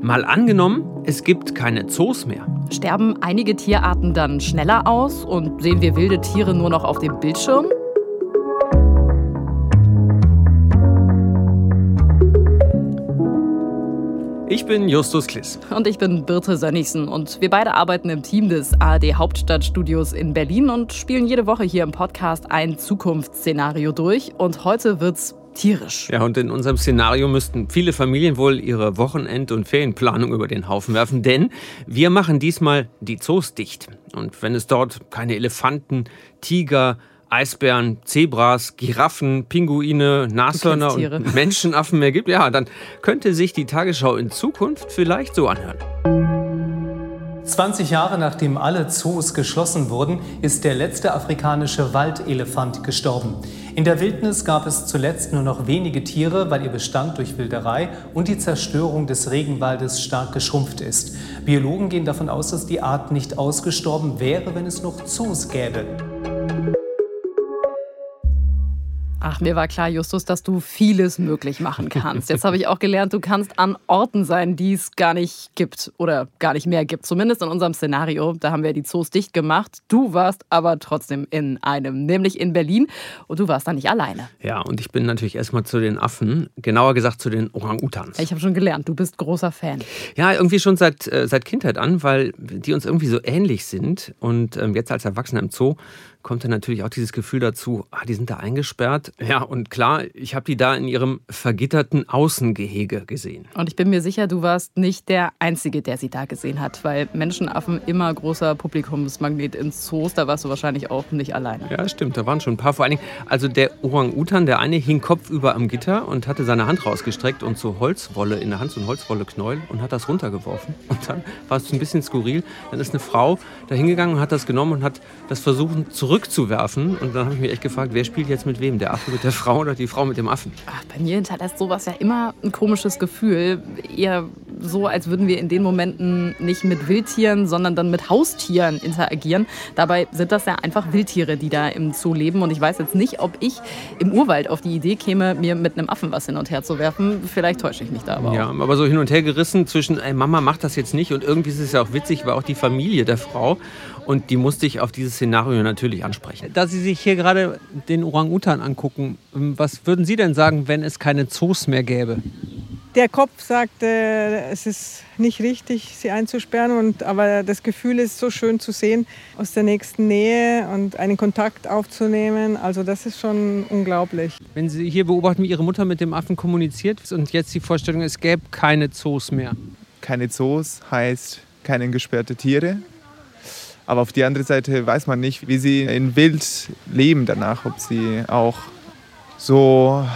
Mal angenommen, es gibt keine Zoos mehr. Sterben einige Tierarten dann schneller aus und sehen wir wilde Tiere nur noch auf dem Bildschirm? Ich bin Justus Kliss. Und ich bin Birte Sönnigsen. Und wir beide arbeiten im Team des ARD Hauptstadtstudios in Berlin und spielen jede Woche hier im Podcast ein Zukunftsszenario durch. Und heute wird's tierisch. Ja, und in unserem Szenario müssten viele Familien wohl ihre Wochenend- und Ferienplanung über den Haufen werfen, denn wir machen diesmal die Zoos dicht. Und wenn es dort keine Elefanten, Tiger, Eisbären, Zebras, Giraffen, Pinguine, Nashörner und Menschenaffen mehr gibt, ja, dann könnte sich die Tagesschau in Zukunft vielleicht so anhören. 20 Jahre nachdem alle Zoos geschlossen wurden, ist der letzte afrikanische Waldelefant gestorben. In der Wildnis gab es zuletzt nur noch wenige Tiere, weil ihr Bestand durch Wilderei und die Zerstörung des Regenwaldes stark geschrumpft ist. Biologen gehen davon aus, dass die Art nicht ausgestorben wäre, wenn es noch Zoos gäbe. Ach, mir war klar, Justus, dass du vieles möglich machen kannst. Jetzt habe ich auch gelernt, du kannst an Orten sein, die es gar nicht gibt oder gar nicht mehr gibt. Zumindest in unserem Szenario. Da haben wir die Zoos dicht gemacht. Du warst aber trotzdem in einem, nämlich in Berlin. Und du warst da nicht alleine. Ja, und ich bin natürlich erstmal zu den Affen, genauer gesagt zu den Orang-Utans. Ich habe schon gelernt, du bist großer Fan. Ja, irgendwie schon seit, äh, seit Kindheit an, weil die uns irgendwie so ähnlich sind. Und ähm, jetzt als Erwachsener im Zoo kommt dann natürlich auch dieses Gefühl dazu, ah, die sind da eingesperrt. Ja, und klar, ich habe die da in ihrem vergitterten Außengehege gesehen. Und ich bin mir sicher, du warst nicht der Einzige, der sie da gesehen hat, weil Menschenaffen immer großer Publikumsmagnet in Zoos, da warst du wahrscheinlich auch nicht alleine. Ja, stimmt, da waren schon ein paar. Vor allen Dingen, also der Orang-Utan, der eine hing kopfüber am Gitter und hatte seine Hand rausgestreckt und so Holzwolle in der Hand, so ein Holzwolleknäuel und hat das runtergeworfen. Und dann war es ein bisschen skurril. Dann ist eine Frau da hingegangen und hat das genommen und hat das versucht zurückzuwerfen. Und dann habe ich mich echt gefragt, wer spielt jetzt mit wem? Der Affe mit der Frau oder die Frau mit dem Affen? Ach, bei mir hinterlässt sowas ja immer ein komisches Gefühl. Eher so, als würden wir in den Momenten nicht mit Wildtieren, sondern dann mit Haustieren interagieren. Dabei sind das ja einfach Wildtiere, die da im Zoo leben. Und ich weiß jetzt nicht, ob ich im Urwald auf die Idee käme, mir mit einem Affen was hin und her zu werfen. Vielleicht täusche ich mich da aber auch. Ja, aber so hin und her gerissen zwischen, ey, Mama macht das jetzt nicht und irgendwie ist es ja auch witzig, war auch die Familie der Frau. Und die musste ich auf dieses Szenario natürlich ansprechen. Da Sie sich hier gerade den Orang-Utan angucken, was würden Sie denn sagen, wenn es keine Zoos mehr gäbe? Der Kopf sagt, äh, es ist nicht richtig, sie einzusperren, und, aber das Gefühl ist so schön zu sehen, aus der nächsten Nähe und einen Kontakt aufzunehmen. Also das ist schon unglaublich. Wenn Sie hier beobachten, wie Ihre Mutter mit dem Affen kommuniziert und jetzt die Vorstellung, es gäbe keine Zoos mehr. Keine Zoos heißt keine gesperrte Tiere. Aber auf die andere Seite weiß man nicht, wie sie in Wild leben danach, ob sie auch so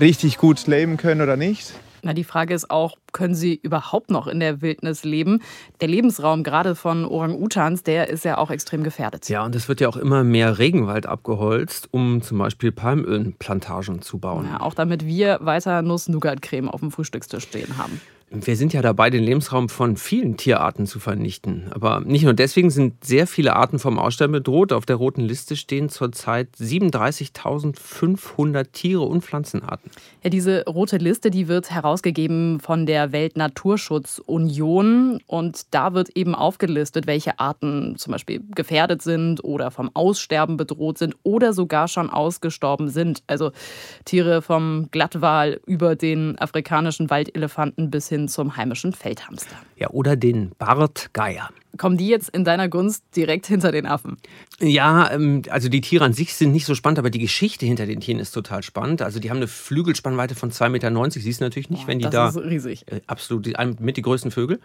richtig gut leben können oder nicht. Na, die Frage ist auch, können sie überhaupt noch in der Wildnis leben? Der Lebensraum gerade von Orang-Utans, der ist ja auch extrem gefährdet. Ja, und es wird ja auch immer mehr Regenwald abgeholzt, um zum Beispiel Palmölplantagen zu bauen. Ja, auch damit wir weiter Nuss-Nougat-Creme auf dem Frühstückstisch stehen haben. Wir sind ja dabei, den Lebensraum von vielen Tierarten zu vernichten. Aber nicht nur deswegen sind sehr viele Arten vom Aussterben bedroht. Auf der roten Liste stehen zurzeit 37.500 Tiere und Pflanzenarten. Ja, diese rote Liste, die wird herausgegeben von der Weltnaturschutzunion. Und da wird eben aufgelistet, welche Arten zum Beispiel gefährdet sind oder vom Aussterben bedroht sind oder sogar schon ausgestorben sind. Also Tiere vom Glattwal über den afrikanischen Waldelefanten bis hin hin zum heimischen Feldhamster. Ja, oder den Bartgeier. Kommen die jetzt in deiner Gunst direkt hinter den Affen? Ja, ähm, also die Tiere an sich sind nicht so spannend, aber die Geschichte hinter den Tieren ist total spannend. Also die haben eine Flügelspannweite von 2,90 Meter. Siehst du natürlich nicht, oh, wenn die das da. Das ist riesig. Äh, absolut, mit die größten Vögel.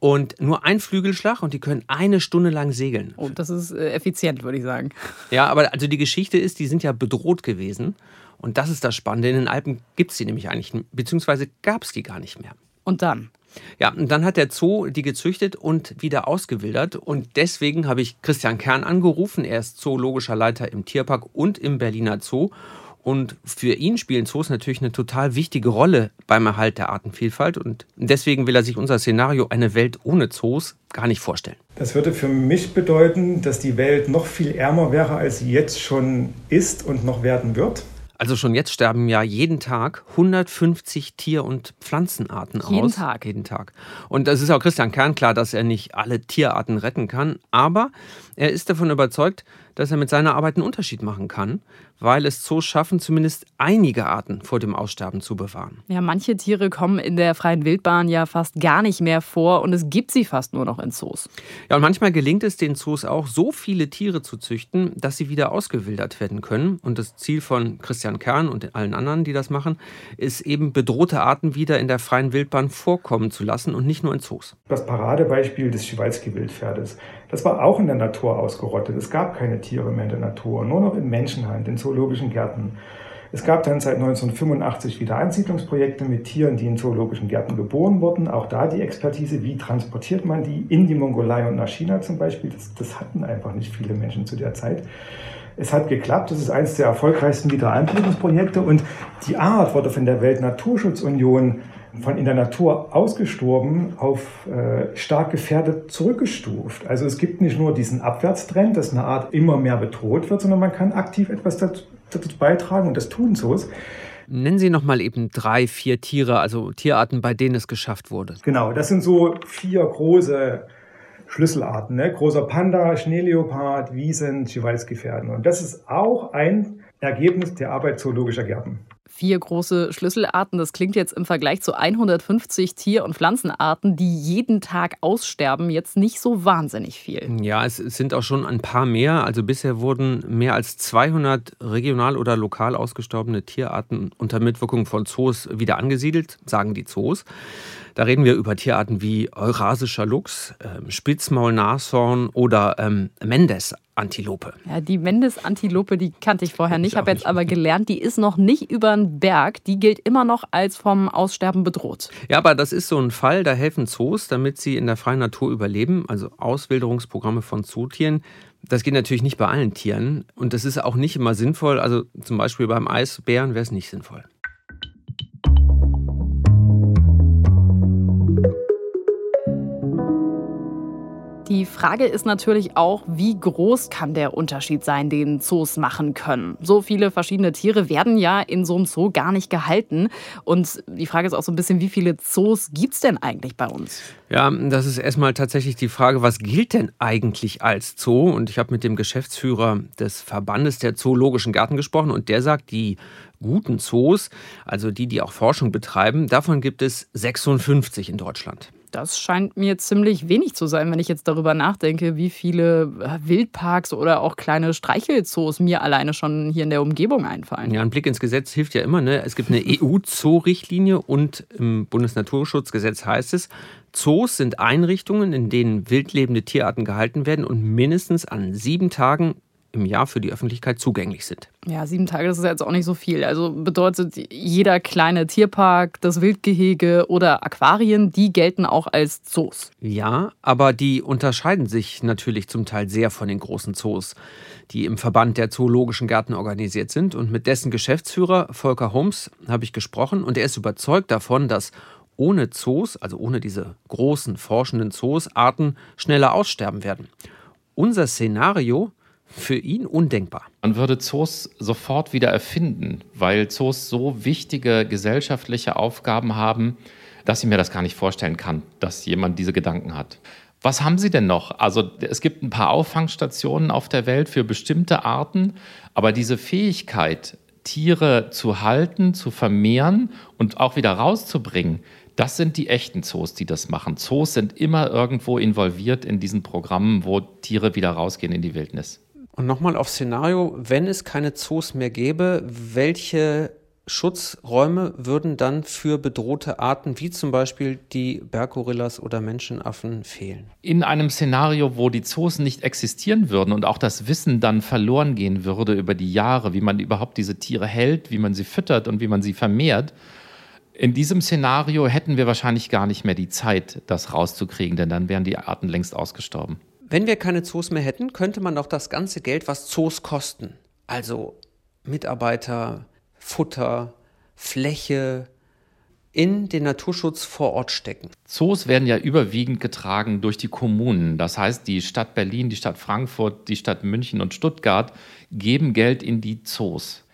Und nur ein Flügelschlag und die können eine Stunde lang segeln. Oh, das ist äh, effizient, würde ich sagen. Ja, aber also die Geschichte ist, die sind ja bedroht gewesen. Und das ist das Spannende. In den Alpen gibt es die nämlich eigentlich, beziehungsweise gab es die gar nicht mehr. Und dann? Ja, und dann hat der Zoo die gezüchtet und wieder ausgewildert. Und deswegen habe ich Christian Kern angerufen. Er ist zoologischer Leiter im Tierpark und im Berliner Zoo. Und für ihn spielen Zoos natürlich eine total wichtige Rolle beim Erhalt der Artenvielfalt. Und deswegen will er sich unser Szenario eine Welt ohne Zoos gar nicht vorstellen. Das würde für mich bedeuten, dass die Welt noch viel ärmer wäre, als sie jetzt schon ist und noch werden wird. Also schon jetzt sterben ja jeden Tag 150 Tier- und Pflanzenarten jeden aus. Tag. Jeden Tag. Und es ist auch Christian Kern klar, dass er nicht alle Tierarten retten kann. Aber er ist davon überzeugt, dass er mit seiner Arbeit einen Unterschied machen kann, weil es Zoos schaffen, zumindest einige Arten vor dem Aussterben zu bewahren. Ja, manche Tiere kommen in der freien Wildbahn ja fast gar nicht mehr vor und es gibt sie fast nur noch in Zoos. Ja, und manchmal gelingt es den Zoos auch, so viele Tiere zu züchten, dass sie wieder ausgewildert werden können. Und das Ziel von Christian Kern und allen anderen, die das machen, ist eben bedrohte Arten wieder in der freien Wildbahn vorkommen zu lassen und nicht nur in Zoos. Das Paradebeispiel des Schiwalski-Wildpferdes, das war auch in der Natur ausgerottet. Es gab keine Tiere mehr in der Natur, nur noch in Menschenhand, in zoologischen Gärten. Es gab dann seit 1985 wieder Ansiedlungsprojekte mit Tieren, die in zoologischen Gärten geboren wurden. Auch da die Expertise, wie transportiert man die in die Mongolei und nach China zum Beispiel. Das, das hatten einfach nicht viele Menschen zu der Zeit. Es hat geklappt. Das ist eines der erfolgreichsten Wiedereinbringungsprojekte. Und die Art wurde von der Weltnaturschutzunion von in der Natur ausgestorben auf äh, stark gefährdet zurückgestuft. Also es gibt nicht nur diesen Abwärtstrend, dass eine Art immer mehr bedroht wird, sondern man kann aktiv etwas dazu, dazu beitragen und das tun Zoos. Nennen Sie noch mal eben drei, vier Tiere, also Tierarten, bei denen es geschafft wurde. Genau, das sind so vier große Schlüsselarten. Ne? Großer Panda, Schneeleopard, Wiesen, Schiwalski-Pferden. Und das ist auch ein Ergebnis der Arbeit zoologischer Gärten. Vier große Schlüsselarten, das klingt jetzt im Vergleich zu 150 Tier- und Pflanzenarten, die jeden Tag aussterben, jetzt nicht so wahnsinnig viel. Ja, es sind auch schon ein paar mehr. Also bisher wurden mehr als 200 regional oder lokal ausgestorbene Tierarten unter Mitwirkung von Zoos wieder angesiedelt, sagen die Zoos. Da reden wir über Tierarten wie Eurasischer Luchs, ähm, Spitzmaulnashorn oder ähm, Mendes-Antilope. Ja, die Mendes-Antilope, die kannte ich vorher nicht, habe jetzt aber gelernt, die ist noch nicht über den Berg. Die gilt immer noch als vom Aussterben bedroht. Ja, aber das ist so ein Fall, da helfen Zoos, damit sie in der freien Natur überleben, also Auswilderungsprogramme von Zootieren. Das geht natürlich nicht bei allen Tieren und das ist auch nicht immer sinnvoll. Also zum Beispiel beim Eisbären wäre es nicht sinnvoll. Die Frage ist natürlich auch, wie groß kann der Unterschied sein, den Zoos machen können. So viele verschiedene Tiere werden ja in so einem Zoo gar nicht gehalten. Und die Frage ist auch so ein bisschen, wie viele Zoos gibt es denn eigentlich bei uns? Ja, das ist erstmal tatsächlich die Frage, was gilt denn eigentlich als Zoo? Und ich habe mit dem Geschäftsführer des Verbandes der Zoologischen Gärten gesprochen und der sagt, die guten Zoos, also die, die auch Forschung betreiben, davon gibt es 56 in Deutschland. Das scheint mir ziemlich wenig zu sein, wenn ich jetzt darüber nachdenke, wie viele äh, Wildparks oder auch kleine Streichelzoos mir alleine schon hier in der Umgebung einfallen. Ja, ein Blick ins Gesetz hilft ja immer. Ne? Es gibt eine EU-Zoo-Richtlinie und im Bundesnaturschutzgesetz heißt es, Zoos sind Einrichtungen, in denen wildlebende Tierarten gehalten werden und mindestens an sieben Tagen im Jahr für die Öffentlichkeit zugänglich sind. Ja, sieben Tage, das ist jetzt auch nicht so viel. Also bedeutet, jeder kleine Tierpark, das Wildgehege oder Aquarien, die gelten auch als Zoos. Ja, aber die unterscheiden sich natürlich zum Teil sehr von den großen Zoos, die im Verband der Zoologischen Gärten organisiert sind. Und mit dessen Geschäftsführer Volker Holmes habe ich gesprochen und er ist überzeugt davon, dass ohne Zoos, also ohne diese großen forschenden Zoos, Arten schneller aussterben werden. Unser Szenario für ihn undenkbar. Man würde Zoos sofort wieder erfinden, weil Zoos so wichtige gesellschaftliche Aufgaben haben, dass ich mir das gar nicht vorstellen kann, dass jemand diese Gedanken hat. Was haben Sie denn noch? Also es gibt ein paar Auffangstationen auf der Welt für bestimmte Arten, aber diese Fähigkeit, Tiere zu halten, zu vermehren und auch wieder rauszubringen, das sind die echten Zoos, die das machen. Zoos sind immer irgendwo involviert in diesen Programmen, wo Tiere wieder rausgehen in die Wildnis. Und nochmal auf Szenario, wenn es keine Zoos mehr gäbe, welche Schutzräume würden dann für bedrohte Arten wie zum Beispiel die Berggorillas oder Menschenaffen fehlen? In einem Szenario, wo die Zoos nicht existieren würden und auch das Wissen dann verloren gehen würde über die Jahre, wie man überhaupt diese Tiere hält, wie man sie füttert und wie man sie vermehrt, in diesem Szenario hätten wir wahrscheinlich gar nicht mehr die Zeit, das rauszukriegen, denn dann wären die Arten längst ausgestorben. Wenn wir keine Zoos mehr hätten, könnte man doch das ganze Geld, was Zoos kosten, also Mitarbeiter, Futter, Fläche, in den Naturschutz vor Ort stecken. Zoos werden ja überwiegend getragen durch die Kommunen. Das heißt, die Stadt Berlin, die Stadt Frankfurt, die Stadt München und Stuttgart geben Geld in die Zoos.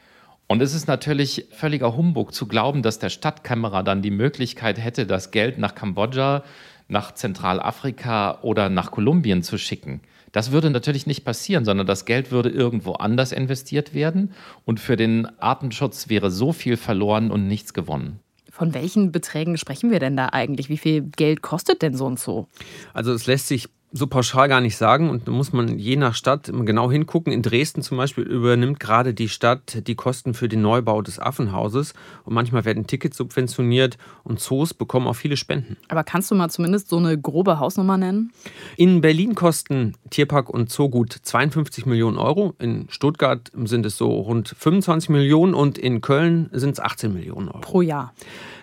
Und es ist natürlich völliger Humbug zu glauben, dass der Stadtkämmerer dann die Möglichkeit hätte, das Geld nach Kambodscha, nach Zentralafrika oder nach Kolumbien zu schicken. Das würde natürlich nicht passieren, sondern das Geld würde irgendwo anders investiert werden und für den Artenschutz wäre so viel verloren und nichts gewonnen. Von welchen Beträgen sprechen wir denn da eigentlich? Wie viel Geld kostet denn so ein Zoo? Also es lässt sich so pauschal gar nicht sagen und da muss man je nach Stadt genau hingucken. In Dresden zum Beispiel übernimmt gerade die Stadt die Kosten für den Neubau des Affenhauses und manchmal werden Tickets subventioniert und Zoos bekommen auch viele Spenden. Aber kannst du mal zumindest so eine grobe Hausnummer nennen? In Berlin kosten Tierpark und Zoo gut 52 Millionen Euro, in Stuttgart sind es so rund 25 Millionen und in Köln sind es 18 Millionen Euro. Pro Jahr.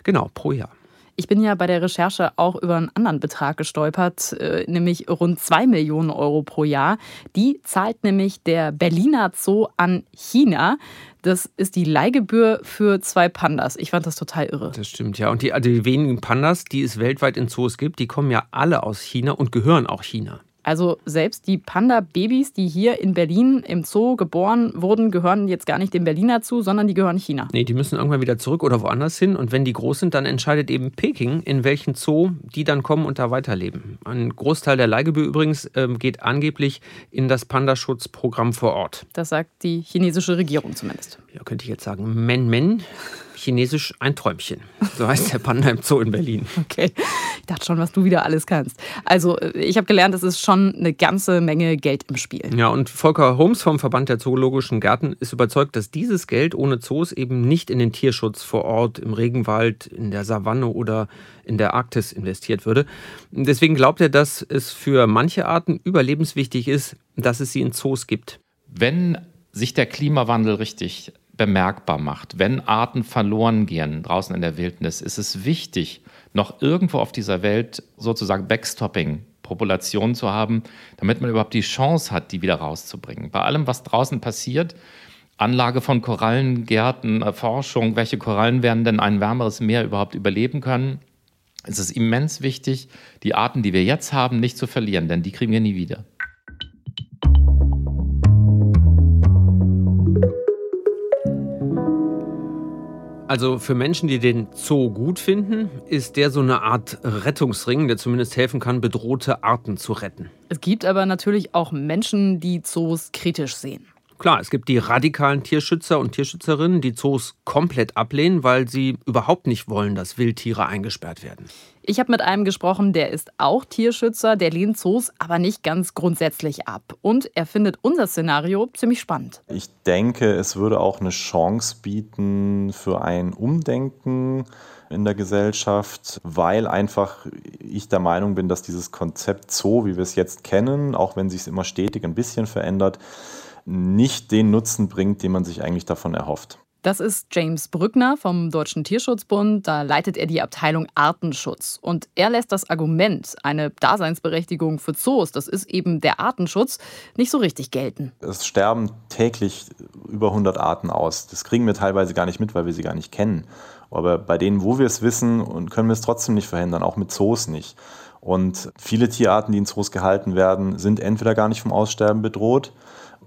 Genau, pro Jahr. Ich bin ja bei der Recherche auch über einen anderen Betrag gestolpert, äh, nämlich rund 2 Millionen Euro pro Jahr. Die zahlt nämlich der Berliner Zoo an China. Das ist die Leihgebühr für zwei Pandas. Ich fand das total irre. Das stimmt, ja. Und die, also die wenigen Pandas, die es weltweit in Zoos gibt, die kommen ja alle aus China und gehören auch China. Also selbst die Panda-Babys, die hier in Berlin im Zoo geboren wurden, gehören jetzt gar nicht dem Berliner zu, sondern die gehören China. Nee, die müssen irgendwann wieder zurück oder woanders hin. Und wenn die groß sind, dann entscheidet eben Peking, in welchen Zoo die dann kommen und da weiterleben. Ein Großteil der Leihgebühr übrigens äh, geht angeblich in das Pandaschutzprogramm vor Ort. Das sagt die chinesische Regierung zumindest. Ja, könnte ich jetzt sagen, Men Men chinesisch ein Träumchen. So heißt der Panda im Zoo in Berlin. Okay, ich dachte schon, was du wieder alles kannst. Also äh, ich habe gelernt, es ist schon eine ganze Menge Geld im Spiel. Ja, und Volker Holmes vom Verband der Zoologischen Gärten ist überzeugt, dass dieses Geld ohne Zoos eben nicht in den Tierschutz vor Ort, im Regenwald, in der Savanne oder in der Arktis investiert würde. Deswegen glaubt er, dass es für manche Arten überlebenswichtig ist, dass es sie in Zoos gibt. Wenn sich der Klimawandel richtig bemerkbar macht. Wenn Arten verloren gehen draußen in der Wildnis, ist es wichtig, noch irgendwo auf dieser Welt sozusagen Backstopping Populationen zu haben, damit man überhaupt die Chance hat, die wieder rauszubringen. Bei allem, was draußen passiert, Anlage von Korallengärten, Erforschung, welche Korallen werden denn ein wärmeres Meer überhaupt überleben können, ist es immens wichtig, die Arten, die wir jetzt haben, nicht zu verlieren, denn die kriegen wir nie wieder. Also für Menschen, die den Zoo gut finden, ist der so eine Art Rettungsring, der zumindest helfen kann, bedrohte Arten zu retten. Es gibt aber natürlich auch Menschen, die Zoos kritisch sehen. Klar, es gibt die radikalen Tierschützer und Tierschützerinnen, die Zoos komplett ablehnen, weil sie überhaupt nicht wollen, dass Wildtiere eingesperrt werden. Ich habe mit einem gesprochen, der ist auch Tierschützer, der lehnt Zoos aber nicht ganz grundsätzlich ab. Und er findet unser Szenario ziemlich spannend. Ich denke, es würde auch eine Chance bieten für ein Umdenken in der Gesellschaft, weil einfach ich der Meinung bin, dass dieses Konzept Zoo, wie wir es jetzt kennen, auch wenn sich es immer stetig ein bisschen verändert, nicht den Nutzen bringt, den man sich eigentlich davon erhofft. Das ist James Brückner vom Deutschen Tierschutzbund. Da leitet er die Abteilung Artenschutz. Und er lässt das Argument, eine Daseinsberechtigung für Zoos, das ist eben der Artenschutz, nicht so richtig gelten. Es sterben täglich über 100 Arten aus. Das kriegen wir teilweise gar nicht mit, weil wir sie gar nicht kennen. Aber bei denen, wo wir es wissen, können wir es trotzdem nicht verhindern, auch mit Zoos nicht. Und viele Tierarten, die in Zoos gehalten werden, sind entweder gar nicht vom Aussterben bedroht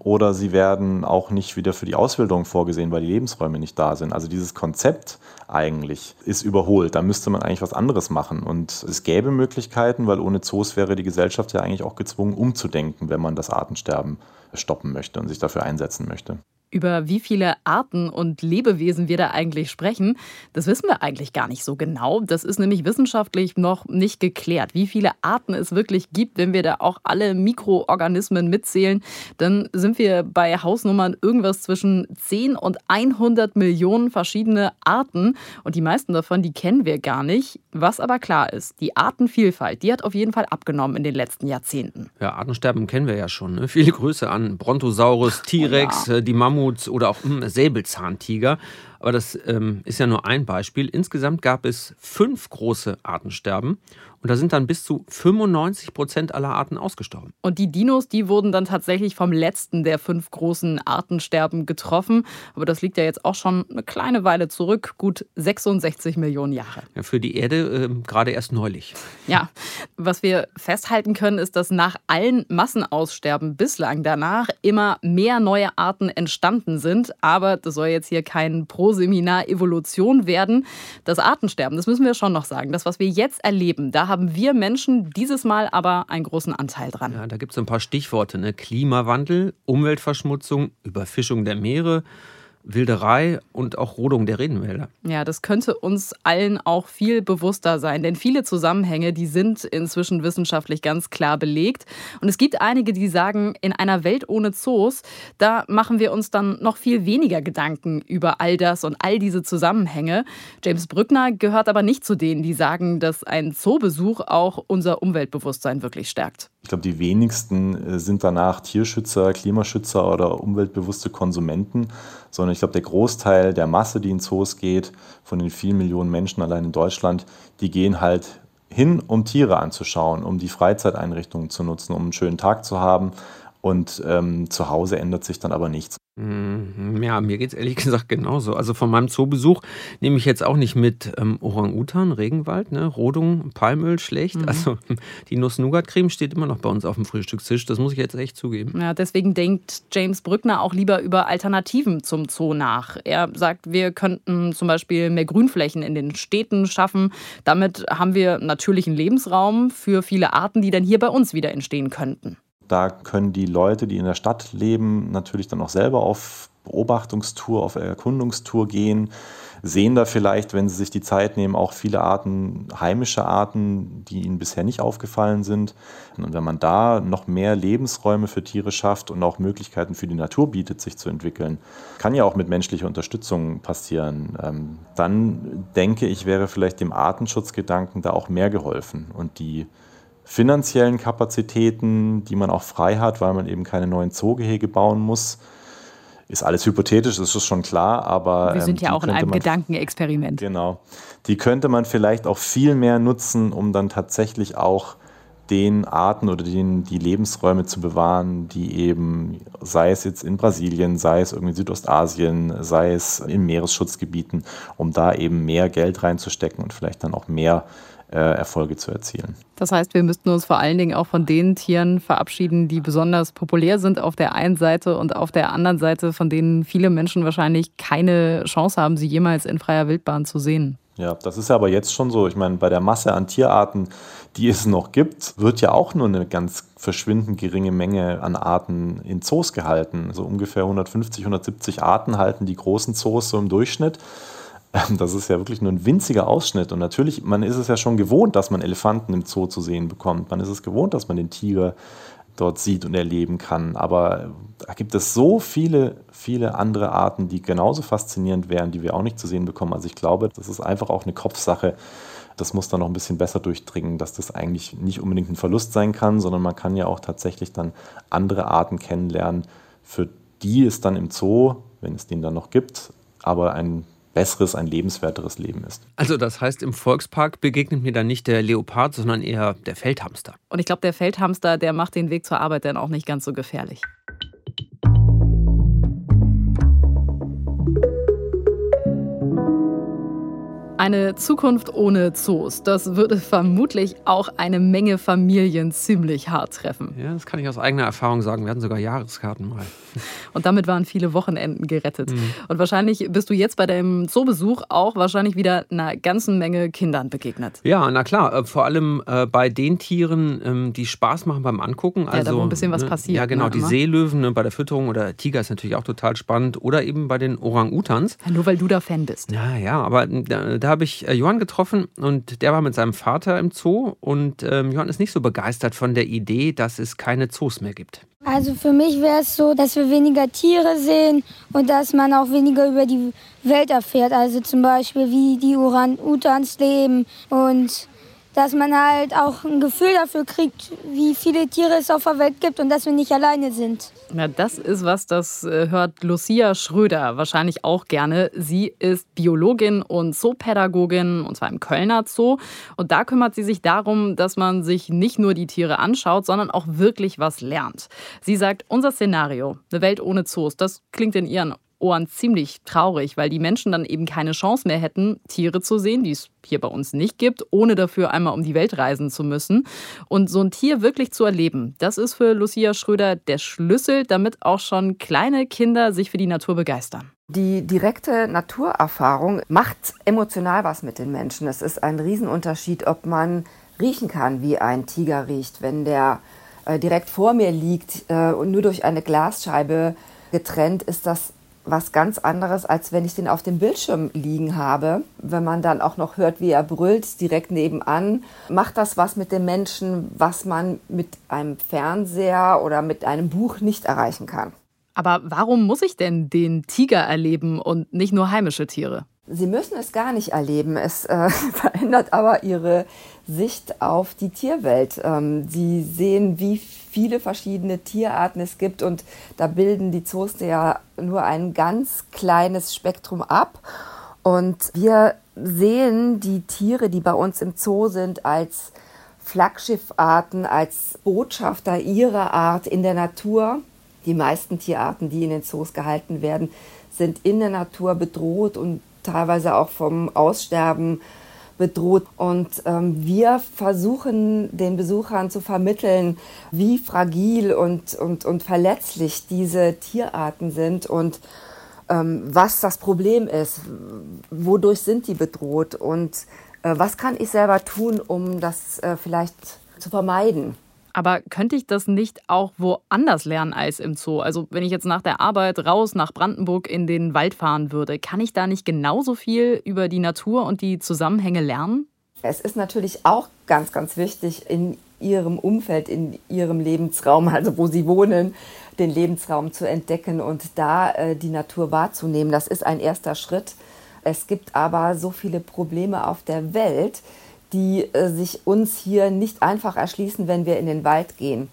oder sie werden auch nicht wieder für die Ausbildung vorgesehen, weil die Lebensräume nicht da sind. Also dieses Konzept eigentlich ist überholt. Da müsste man eigentlich was anderes machen. Und es gäbe Möglichkeiten, weil ohne Zoos wäre die Gesellschaft ja eigentlich auch gezwungen, umzudenken, wenn man das Artensterben stoppen möchte und sich dafür einsetzen möchte. Über wie viele Arten und Lebewesen wir da eigentlich sprechen, das wissen wir eigentlich gar nicht so genau. Das ist nämlich wissenschaftlich noch nicht geklärt. Wie viele Arten es wirklich gibt, wenn wir da auch alle Mikroorganismen mitzählen, dann sind wir bei Hausnummern irgendwas zwischen 10 und 100 Millionen verschiedene Arten. Und die meisten davon, die kennen wir gar nicht. Was aber klar ist, die Artenvielfalt, die hat auf jeden Fall abgenommen in den letzten Jahrzehnten. Ja, Artensterben kennen wir ja schon. Ne? Viele Grüße an Brontosaurus, T-Rex, oh ja. Äh, die Mammut Mammuts oder auch hm, Säbelzahntiger. Aber das ähm, ist ja nur ein Beispiel. Insgesamt gab es fünf große Artensterben. Und da sind dann bis zu 95 Prozent aller Arten ausgestorben. Und die Dinos, die wurden dann tatsächlich vom letzten der fünf großen Artensterben getroffen. Aber das liegt ja jetzt auch schon eine kleine Weile zurück, gut 66 Millionen Jahre. Ja, für die Erde äh, gerade erst neulich. Ja, was wir festhalten können, ist, dass nach allen Massenaussterben bislang danach immer mehr neue Arten entstanden sind. Aber das soll jetzt hier kein Proseminar Evolution werden. Das Artensterben, das müssen wir schon noch sagen. Das, was wir jetzt erleben, da haben haben wir Menschen dieses Mal aber einen großen Anteil dran. Ja, da gibt es ein paar Stichworte. Ne? Klimawandel, Umweltverschmutzung, Überfischung der Meere, Wilderei und auch Rodung der Redenwälder. Ja, das könnte uns allen auch viel bewusster sein, denn viele Zusammenhänge, die sind inzwischen wissenschaftlich ganz klar belegt. Und es gibt einige, die sagen, in einer Welt ohne Zoos, da machen wir uns dann noch viel weniger Gedanken über all das und all diese Zusammenhänge. James Brückner gehört aber nicht zu denen, die sagen, dass ein Zoobesuch auch unser Umweltbewusstsein wirklich stärkt. Ich glaube, die wenigsten äh, sind danach Tierschützer, Klimaschützer oder umweltbewusste Konsumenten, sondern ich glaube, der Großteil der Masse, die in Zoos geht, von den vielen Millionen Menschen allein in Deutschland, die gehen halt hin, um Tiere anzuschauen, um die Freizeiteinrichtungen zu nutzen, um einen schönen Tag zu haben. Und ähm, zu Hause ändert sich dann aber nichts. Mhm. Ja, mir geht es ehrlich gesagt genauso. Also von meinem Zoobesuch nehme ich jetzt auch nicht mit ähm, Orang-Utan, Regenwald, ne? Rodung, Palmöl schlecht. Mhm. Also die Nuss-Nougat-Creme steht immer noch bei uns auf dem Frühstückstisch. Das muss ich jetzt echt zugeben. Ja, deswegen denkt James Brückner auch lieber über Alternativen zum Zoo nach. Er sagt, wir könnten zum Beispiel mehr Grünflächen in den Städten schaffen. Damit haben wir natürlichen Lebensraum für viele Arten, die dann hier bei uns wieder entstehen könnten. Da können die Leute, die in der Stadt leben, natürlich dann auch selber auf Beobachtungstour, auf Erkundungstour gehen, sehen da vielleicht, wenn sie sich die Zeit nehmen, auch viele Arten, heimische Arten, die ihnen bisher nicht aufgefallen sind. Und wenn man da noch mehr Lebensräume für Tiere schafft und auch Möglichkeiten für die Natur bietet, sich zu entwickeln, kann ja auch mit menschlicher Unterstützung passieren, ähm, dann denke ich, wäre vielleicht dem Artenschutzgedanken da auch mehr geholfen. Und die finanziellen Kapazitäten, die man auch frei hat, weil man eben keine neuen Zoogehege bauen muss. Ist alles hypothetisch, das ist schon klar, aber. Wir sind ähm, ja auch in einem Gedankenexperiment. Genau. Die könnte man vielleicht auch viel mehr nutzen, um dann tatsächlich auch den Arten oder den, die Lebensräume zu bewahren, die eben, sei es jetzt in Brasilien, sei es irgendwie in Südostasien, sei es in Meeresschutzgebieten, um da eben mehr Geld reinzustecken und vielleicht dann auch mehr Erfolge zu erzielen. Das heißt, wir müssten uns vor allen Dingen auch von den Tieren verabschieden, die besonders populär sind auf der einen Seite und auf der anderen Seite, von denen viele Menschen wahrscheinlich keine Chance haben, sie jemals in freier Wildbahn zu sehen. Ja, das ist ja aber jetzt schon so. Ich meine, bei der Masse an Tierarten, die es noch gibt, wird ja auch nur eine ganz verschwindend geringe Menge an Arten in Zoos gehalten. So ungefähr 150, 170 Arten halten die großen Zoos so im Durchschnitt. Das ist ja wirklich nur ein winziger Ausschnitt. Und natürlich, man ist es ja schon gewohnt, dass man Elefanten im Zoo zu sehen bekommt. Man ist es gewohnt, dass man den Tiger dort sieht und erleben kann. Aber da gibt es so viele, viele andere Arten, die genauso faszinierend wären, die wir auch nicht zu sehen bekommen. Also ich glaube, das ist einfach auch eine Kopfsache. Das muss dann noch ein bisschen besser durchdringen, dass das eigentlich nicht unbedingt ein Verlust sein kann, sondern man kann ja auch tatsächlich dann andere Arten kennenlernen, für die es dann im Zoo, wenn es den dann noch gibt, aber ein besseres, ein lebenswerteres Leben ist. Also das heißt, im Volkspark begegnet mir dann nicht der Leopard, sondern eher der Feldhamster. Und ich glaube, der Feldhamster, der macht den Weg zur Arbeit dann auch nicht ganz so gefährlich. Eine Zukunft ohne Zoos, das würde vermutlich auch eine Menge Familien ziemlich hart treffen. Ja, das kann ich aus eigener Erfahrung sagen. Wir hatten sogar Jahreskarten mal. Und damit waren viele Wochenenden gerettet. Mhm. Und wahrscheinlich bist du jetzt bei deinem Zoobesuch auch wahrscheinlich wieder einer ganzen Menge Kindern begegnet. Ja, na klar. Äh, vor allem äh, bei den Tieren, ähm, die Spaß machen beim Angucken. Also, ja, da wo also, ein bisschen was ne, passiert. Ja, genau. Ne, die immer. Seelöwen ne, bei der Fütterung oder Tiger ist natürlich auch total spannend. Oder eben bei den Orang-Utans. Ja, nur weil du da Fan bist. Ja, ja. Aber da, da habe ich äh, Johann getroffen und der war mit seinem Vater im Zoo und ähm, Johann ist nicht so begeistert von der Idee, dass es keine Zoos mehr gibt. Also für mich wäre es so, dass wir weniger Tiere sehen und dass man auch weniger über die Welt erfährt. Also zum Beispiel, wie die Orang-Utans leben und dass man halt auch ein Gefühl dafür kriegt, wie viele Tiere es auf der Welt gibt und dass wir nicht alleine sind. Ja, das ist was, das äh, hört Lucia Schröder wahrscheinlich auch gerne. Sie ist Biologin und Zoopädagogin, und zwar im Kölner Zoo. Und da kümmert sie sich darum, dass man sich nicht nur die Tiere anschaut, sondern auch wirklich was lernt. Sie sagt, unser Szenario, eine Welt ohne Zoos, das klingt in ihren Ohren ziemlich traurig, weil die Menschen dann eben keine Chance mehr hätten, Tiere zu sehen, die es hier bei uns nicht gibt, ohne dafür einmal um die Welt reisen zu müssen. Und so ein Tier wirklich zu erleben, das ist für Lucia Schröder der Schlüssel, damit auch schon kleine Kinder sich für die Natur begeistern. Die direkte Naturerfahrung macht emotional was mit den Menschen. Es ist ein Riesenunterschied, ob man riechen kann, wie ein Tiger riecht, wenn der äh, direkt vor mir liegt äh, und nur durch eine Glasscheibe getrennt ist das was ganz anderes, als wenn ich den auf dem Bildschirm liegen habe. Wenn man dann auch noch hört, wie er brüllt, direkt nebenan, macht das was mit dem Menschen, was man mit einem Fernseher oder mit einem Buch nicht erreichen kann. Aber warum muss ich denn den Tiger erleben und nicht nur heimische Tiere? Sie müssen es gar nicht erleben. Es äh, verändert aber Ihre Sicht auf die Tierwelt. Ähm, Sie sehen, wie viele verschiedene Tierarten es gibt und da bilden die Zoos ja nur ein ganz kleines Spektrum ab. Und wir sehen die Tiere, die bei uns im Zoo sind, als Flaggschiffarten, als Botschafter ihrer Art in der Natur. Die meisten Tierarten, die in den Zoos gehalten werden, sind in der Natur bedroht und teilweise auch vom Aussterben bedroht. Und ähm, wir versuchen den Besuchern zu vermitteln, wie fragil und, und, und verletzlich diese Tierarten sind und ähm, was das Problem ist, wodurch sind die bedroht und äh, was kann ich selber tun, um das äh, vielleicht zu vermeiden. Aber könnte ich das nicht auch woanders lernen als im Zoo? Also wenn ich jetzt nach der Arbeit raus nach Brandenburg in den Wald fahren würde, kann ich da nicht genauso viel über die Natur und die Zusammenhänge lernen? Es ist natürlich auch ganz, ganz wichtig, in ihrem Umfeld, in ihrem Lebensraum, also wo sie wohnen, den Lebensraum zu entdecken und da äh, die Natur wahrzunehmen. Das ist ein erster Schritt. Es gibt aber so viele Probleme auf der Welt, die äh, sich uns hier nicht einfach erschließen, wenn wir in den Wald gehen.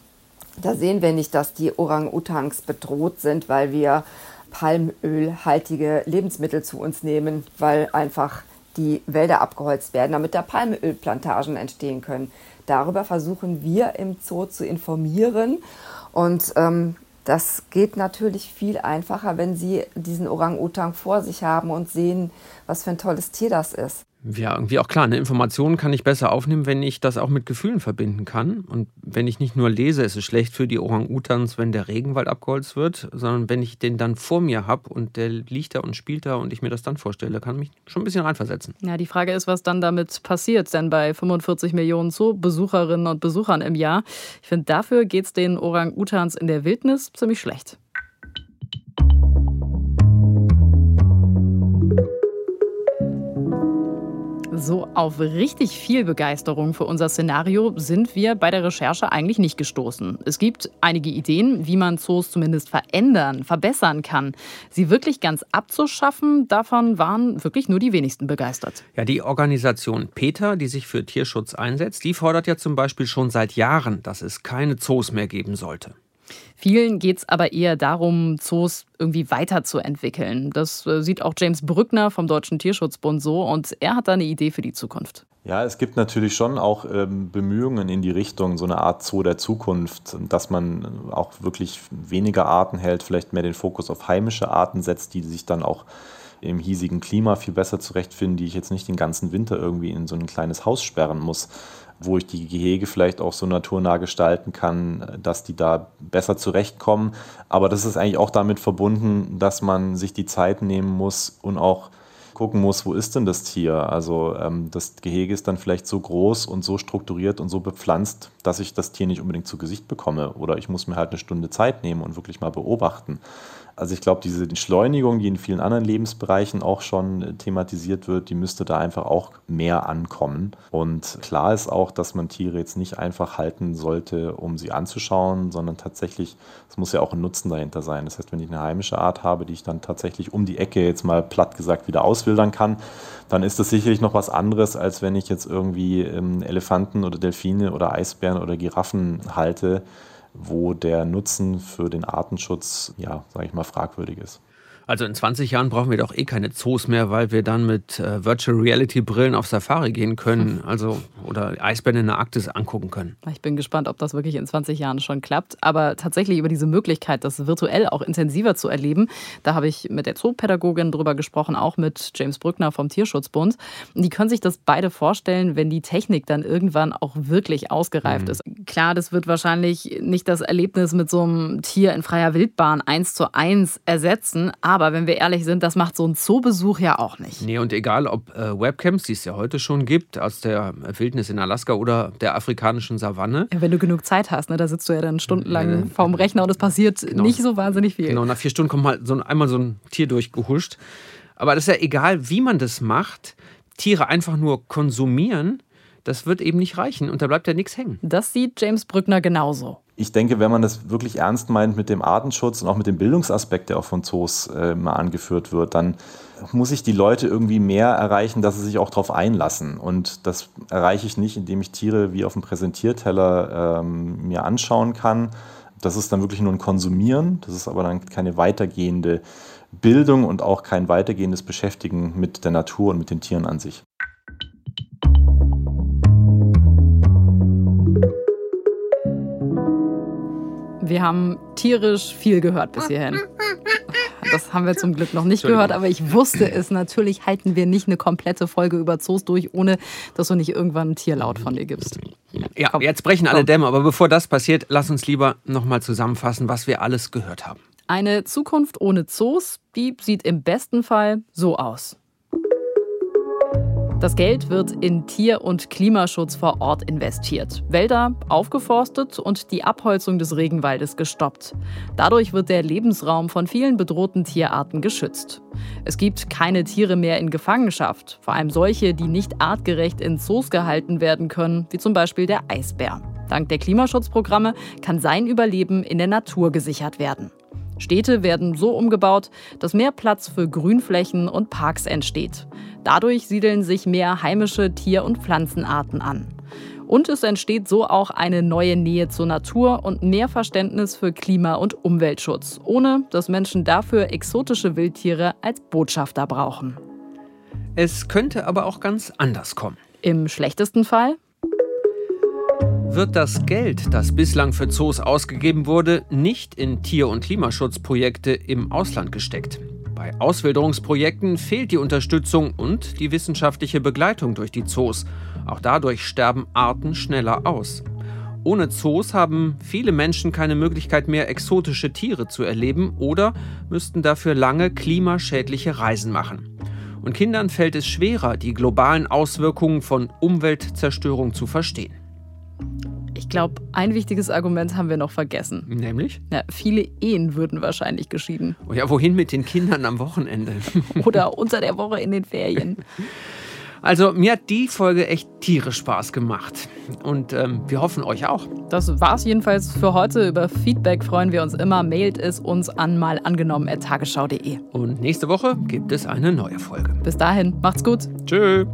Da sehen wir nicht, dass die Orang-Utans bedroht sind, weil wir palmölhaltige Lebensmittel zu uns nehmen, weil einfach die Wälder abgeholzt werden, damit da Palmölplantagen entstehen können. Darüber versuchen wir im Zoo zu informieren und ähm, das geht natürlich viel einfacher, wenn Sie diesen Orang-Utang vor sich haben und sehen, was für ein tolles Tier das ist. Ja, irgendwie auch klar. Eine Information kann ich besser aufnehmen, wenn ich das auch mit Gefühlen verbinden kann. Und wenn ich nicht nur lese, es ist schlecht für die Orang-Utans, wenn der Regenwald abgeholzt wird, sondern wenn ich den dann vor mir habe und der liegt da und spielt da und ich mir das dann vorstelle, kann mich schon ein bisschen reinversetzen. Ja, die Frage ist, was dann damit passiert, denn bei 45 Millionen Zoo-Besucherinnen und Besuchern im Jahr, ich finde, dafür geht es den Orang-Utans in der Wildnis ziemlich schlecht. So auf richtig viel Begeisterung für unser Szenario sind wir bei der Recherche eigentlich nicht gestoßen. Es gibt einige Ideen, wie man Zoos zumindest verändern, verbessern kann. Sie wirklich ganz abzuschaffen, davon waren wirklich nur die wenigsten begeistert. Ja, die Organisation Peter, die sich für Tierschutz einsetzt, die fordert ja zum Beispiel schon seit Jahren, dass es keine Zoos mehr geben sollte. Vielen geht es aber eher darum, Zoos irgendwie weiterzuentwickeln. Das äh, sieht auch James Brückner vom Deutschen Tierschutzbund so und er hat da eine Idee für die Zukunft. Ja, es gibt natürlich schon auch ähm, Bemühungen in die Richtung, so eine Art Zoo der Zukunft, dass man auch wirklich weniger Arten hält, vielleicht mehr den Fokus auf heimische Arten setzt, die sich dann auch im hiesigen Klima viel besser zurechtfinden, die ich jetzt nicht den ganzen Winter irgendwie in so ein kleines Haus sperren muss wo ich die Gehege vielleicht auch so naturnah gestalten kann, dass die da besser zurechtkommen. Aber das ist eigentlich auch damit verbunden, dass man sich die Zeit nehmen muss und auch gucken muss, wo ist denn das Tier? Also ähm, das Gehege ist dann vielleicht so groß und so strukturiert und so bepflanzt, dass ich das Tier nicht unbedingt zu Gesicht bekomme. Oder ich muss mir halt eine Stunde Zeit nehmen und wirklich mal beobachten. Also ich glaube, diese Entschleunigung, die in vielen anderen Lebensbereichen auch schon äh, thematisiert wird, die müsste da einfach auch mehr ankommen. Und klar ist auch, dass man Tiere jetzt nicht einfach halten sollte, um sie anzuschauen, sondern tatsächlich, es muss ja auch ein Nutzen dahinter sein. Das heißt, wenn ich eine heimische Art habe, die ich dann tatsächlich um die Ecke jetzt mal platt gesagt wieder auswildern kann, dann ist das sicherlich noch was anderes, als wenn ich jetzt irgendwie ähm, Elefanten oder Delfine oder Eisbären oder Giraffen halte, wo der Nutzen für den Artenschutz, ja, sage ich mal, fragwürdig ist. Also in 20 Jahren brauchen wir doch eh keine Zoos mehr, weil wir dann mit äh, Virtual Reality Brillen auf Safari gehen können, also oder Eisbären in der Arktis angucken können. Ich bin gespannt, ob das wirklich in 20 Jahren schon klappt. Aber tatsächlich über diese Möglichkeit, das virtuell auch intensiver zu erleben, da habe ich mit der Zoopädagogin drüber gesprochen, auch mit James Brückner vom Tierschutzbund. Die können sich das beide vorstellen, wenn die Technik dann irgendwann auch wirklich ausgereift mhm. ist. Klar, das wird wahrscheinlich nicht das Erlebnis mit so einem Tier in freier Wildbahn eins zu eins ersetzen, aber wenn wir ehrlich sind, das macht so ein Zoobesuch ja auch nicht. Nee, und egal ob äh, Webcams, die es ja heute schon gibt, aus der Wildnis in Alaska oder der afrikanischen Savanne. Ja, wenn du genug Zeit hast, ne, da sitzt du ja dann stundenlang äh, vorm Rechner und es passiert genau. nicht so wahnsinnig viel. Genau, nach vier Stunden kommt mal so einmal so ein Tier durchgehuscht. Aber das ist ja egal, wie man das macht. Tiere einfach nur konsumieren, das wird eben nicht reichen und da bleibt ja nichts hängen. Das sieht James Brückner genauso ich denke, wenn man das wirklich ernst meint mit dem Artenschutz und auch mit dem Bildungsaspekt, der auch von Zoos äh, mal angeführt wird, dann muss ich die Leute irgendwie mehr erreichen, dass sie sich auch darauf einlassen. Und das erreiche ich nicht, indem ich Tiere wie auf dem Präsentierteller ähm, mir anschauen kann. Das ist dann wirklich nur ein Konsumieren. Das ist aber dann keine weitergehende Bildung und auch kein weitergehendes Beschäftigen mit der Natur und mit den Tieren an sich. Wir haben tierisch viel gehört bis hierhin. Das haben wir zum Glück noch nicht gehört, aber ich wusste es. Natürlich halten wir nicht eine komplette Folge über Zoos durch, ohne dass du nicht irgendwann ein Tierlaut von dir gibst. Ja, Komm. jetzt brechen alle Dämme, aber bevor das passiert, lass uns lieber nochmal zusammenfassen, was wir alles gehört haben. Eine Zukunft ohne Zoos, die sieht im besten Fall so aus. Das Geld wird in Tier- und Klimaschutz vor Ort investiert, Wälder aufgeforstet und die Abholzung des Regenwaldes gestoppt. Dadurch wird der Lebensraum von vielen bedrohten Tierarten geschützt. Es gibt keine Tiere mehr in Gefangenschaft, vor allem solche, die nicht artgerecht in Zoos gehalten werden können, wie zum Beispiel der Eisbär. Dank der Klimaschutzprogramme kann sein Überleben in der Natur gesichert werden. Städte werden so umgebaut, dass mehr Platz für Grünflächen und Parks entsteht. Dadurch siedeln sich mehr heimische Tier- und Pflanzenarten an. Und es entsteht so auch eine neue Nähe zur Natur und mehr Verständnis für Klima- und Umweltschutz, ohne dass Menschen dafür exotische Wildtiere als Botschafter brauchen. Es könnte aber auch ganz anders kommen. Im schlechtesten Fall wird das Geld, das bislang für Zoos ausgegeben wurde, nicht in Tier- und Klimaschutzprojekte im Ausland gesteckt. Bei Auswilderungsprojekten fehlt die Unterstützung und die wissenschaftliche Begleitung durch die Zoos. Auch dadurch sterben Arten schneller aus. Ohne Zoos haben viele Menschen keine Möglichkeit mehr, exotische Tiere zu erleben oder müssten dafür lange klimaschädliche Reisen machen. Und Kindern fällt es schwerer, die globalen Auswirkungen von Umweltzerstörung zu verstehen. Ich glaube, ein wichtiges Argument haben wir noch vergessen. Nämlich? Ja, viele Ehen würden wahrscheinlich geschieden. Oh ja, wohin mit den Kindern am Wochenende? Oder unter der Woche in den Ferien. Also mir hat die Folge echt tierisch Spaß gemacht. Und ähm, wir hoffen euch auch. Das war's jedenfalls für heute. Über Feedback freuen wir uns immer. Mailt es uns an malangenommen.tagesschau.de. Und nächste Woche gibt es eine neue Folge. Bis dahin, macht's gut. Tschüss.